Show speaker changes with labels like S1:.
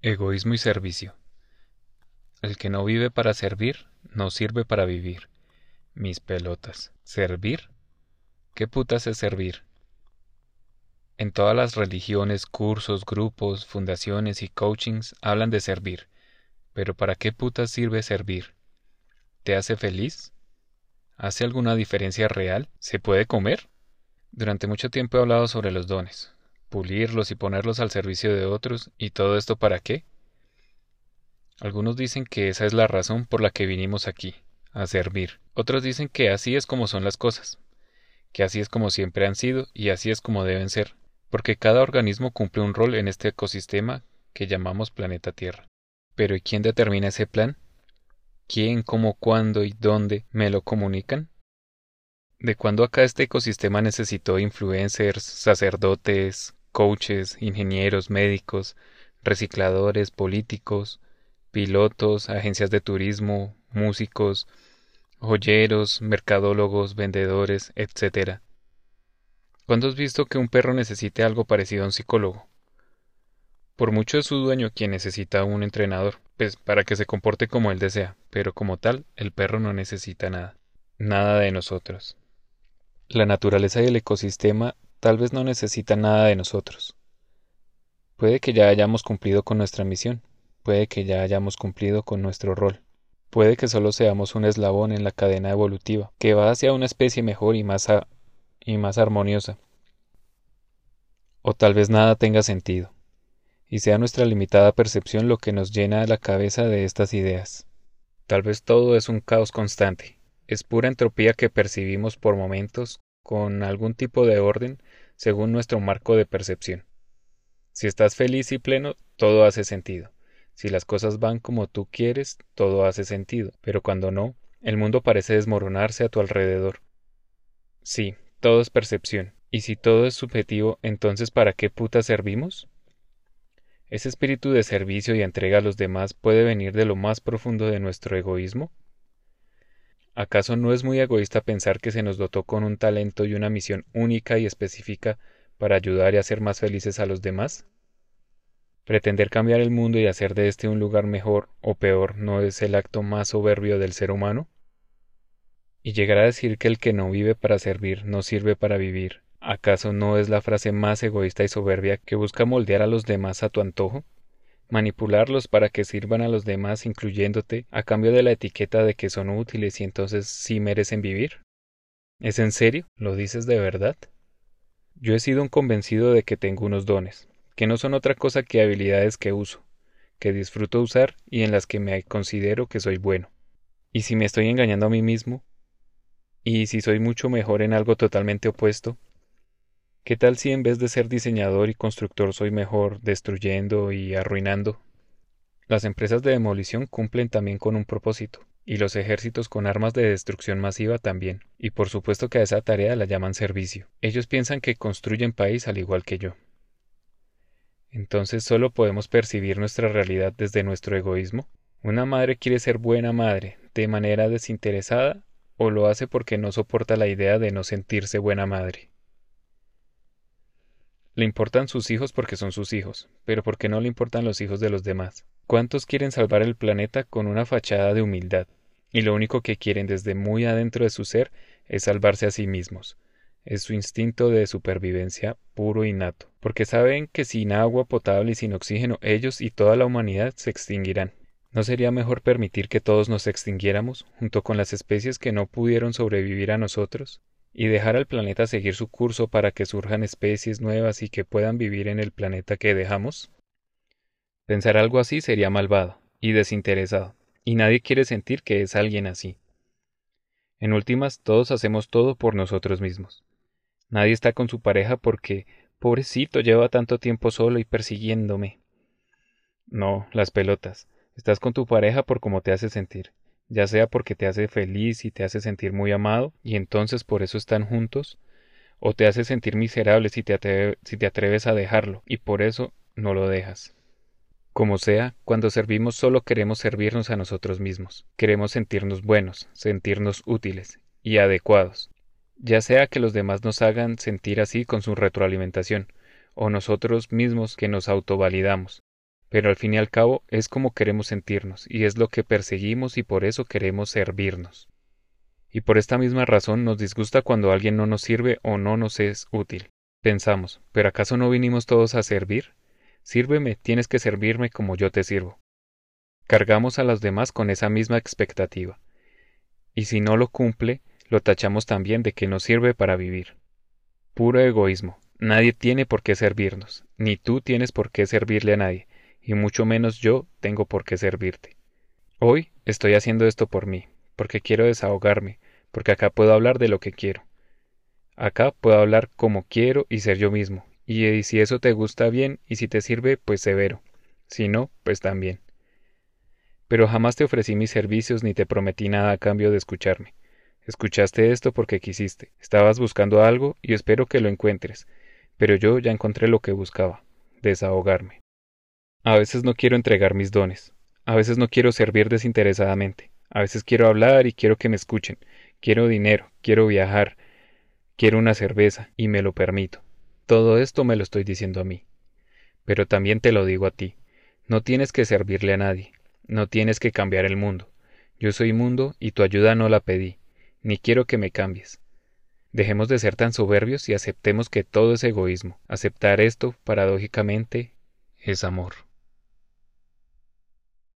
S1: Egoísmo y servicio. El que no vive para servir, no sirve para vivir. Mis pelotas. ¿Servir? ¿Qué putas es servir? En todas las religiones, cursos, grupos, fundaciones y coachings hablan de servir. Pero ¿para qué putas sirve servir? ¿Te hace feliz? ¿Hace alguna diferencia real? ¿Se puede comer? Durante mucho tiempo he hablado sobre los dones, pulirlos y ponerlos al servicio de otros, ¿y todo esto para qué? Algunos dicen que esa es la razón por la que vinimos aquí, a servir. Otros dicen que así es como son las cosas, que así es como siempre han sido y así es como deben ser, porque cada organismo cumple un rol en este ecosistema que llamamos planeta Tierra. Pero ¿y quién determina ese plan? ¿Quién, cómo, cuándo y dónde me lo comunican? ¿De cuándo acá este ecosistema necesitó influencers, sacerdotes, coaches, ingenieros, médicos, recicladores, políticos, pilotos, agencias de turismo, músicos, joyeros, mercadólogos, vendedores, etc. ¿Cuándo has visto que un perro necesite algo parecido a un psicólogo? Por mucho es su dueño quien necesita un entrenador, pues para que se comporte como él desea, pero como tal, el perro no necesita nada, nada de nosotros. La naturaleza y el ecosistema tal vez no necesitan nada de nosotros. Puede que ya hayamos cumplido con nuestra misión, puede que ya hayamos cumplido con nuestro rol, puede que solo seamos un eslabón en la cadena evolutiva, que va hacia una especie mejor y más, y más armoniosa. O tal vez nada tenga sentido, y sea nuestra limitada percepción lo que nos llena la cabeza de estas ideas. Tal vez todo es un caos constante, es pura entropía que percibimos por momentos con algún tipo de orden según nuestro marco de percepción. Si estás feliz y pleno, todo hace sentido. Si las cosas van como tú quieres, todo hace sentido, pero cuando no, el mundo parece desmoronarse a tu alrededor. Sí, todo es percepción, y si todo es subjetivo, entonces ¿para qué puta servimos? ¿Ese espíritu de servicio y entrega a los demás puede venir de lo más profundo de nuestro egoísmo? ¿Acaso no es muy egoísta pensar que se nos dotó con un talento y una misión única y específica para ayudar y hacer más felices a los demás? Pretender cambiar el mundo y hacer de este un lugar mejor o peor no es el acto más soberbio del ser humano? ¿Y llegar a decir que el que no vive para servir no sirve para vivir, acaso no es la frase más egoísta y soberbia que busca moldear a los demás a tu antojo? Manipularlos para que sirvan a los demás incluyéndote a cambio de la etiqueta de que son útiles y entonces sí merecen vivir? ¿Es en serio? ¿Lo dices de verdad? Yo he sido un convencido de que tengo unos dones, que no son otra cosa que habilidades que uso, que disfruto usar y en las que me considero que soy bueno. Y si me estoy engañando a mí mismo, y si soy mucho mejor en algo totalmente opuesto, ¿Qué tal si en vez de ser diseñador y constructor soy mejor destruyendo y arruinando? Las empresas de demolición cumplen también con un propósito, y los ejércitos con armas de destrucción masiva también, y por supuesto que a esa tarea la llaman servicio. Ellos piensan que construyen país al igual que yo. Entonces solo podemos percibir nuestra realidad desde nuestro egoísmo. Una madre quiere ser buena madre, de manera desinteresada, o lo hace porque no soporta la idea de no sentirse buena madre. Le importan sus hijos porque son sus hijos, pero porque no le importan los hijos de los demás. ¿Cuántos quieren salvar el planeta con una fachada de humildad? Y lo único que quieren desde muy adentro de su ser es salvarse a sí mismos. Es su instinto de supervivencia puro y nato, porque saben que sin agua potable y sin oxígeno ellos y toda la humanidad se extinguirán. ¿No sería mejor permitir que todos nos extinguiéramos, junto con las especies que no pudieron sobrevivir a nosotros? Y dejar al planeta seguir su curso para que surjan especies nuevas y que puedan vivir en el planeta que dejamos? Pensar algo así sería malvado y desinteresado, y nadie quiere sentir que es alguien así. En últimas, todos hacemos todo por nosotros mismos. Nadie está con su pareja porque, pobrecito, lleva tanto tiempo solo y persiguiéndome. No, las pelotas. Estás con tu pareja por cómo te hace sentir ya sea porque te hace feliz y te hace sentir muy amado, y entonces por eso están juntos, o te hace sentir miserable si te, si te atreves a dejarlo, y por eso no lo dejas. Como sea, cuando servimos solo queremos servirnos a nosotros mismos, queremos sentirnos buenos, sentirnos útiles y adecuados, ya sea que los demás nos hagan sentir así con su retroalimentación, o nosotros mismos que nos autovalidamos, pero al fin y al cabo es como queremos sentirnos, y es lo que perseguimos y por eso queremos servirnos. Y por esta misma razón nos disgusta cuando alguien no nos sirve o no nos es útil. Pensamos, ¿pero acaso no vinimos todos a servir? Sírveme, tienes que servirme como yo te sirvo. Cargamos a los demás con esa misma expectativa. Y si no lo cumple, lo tachamos también de que no sirve para vivir. Puro egoísmo. Nadie tiene por qué servirnos, ni tú tienes por qué servirle a nadie, y mucho menos yo tengo por qué servirte. Hoy estoy haciendo esto por mí, porque quiero desahogarme, porque acá puedo hablar de lo que quiero. Acá puedo hablar como quiero y ser yo mismo, y si eso te gusta bien y si te sirve, pues severo, si no, pues también. Pero jamás te ofrecí mis servicios ni te prometí nada a cambio de escucharme. Escuchaste esto porque quisiste, estabas buscando algo y espero que lo encuentres, pero yo ya encontré lo que buscaba, desahogarme. A veces no quiero entregar mis dones, a veces no quiero servir desinteresadamente, a veces quiero hablar y quiero que me escuchen, quiero dinero, quiero viajar, quiero una cerveza, y me lo permito. Todo esto me lo estoy diciendo a mí. Pero también te lo digo a ti, no tienes que servirle a nadie, no tienes que cambiar el mundo. Yo soy mundo y tu ayuda no la pedí, ni quiero que me cambies. Dejemos de ser tan soberbios y aceptemos que todo es egoísmo. Aceptar esto, paradójicamente, es amor.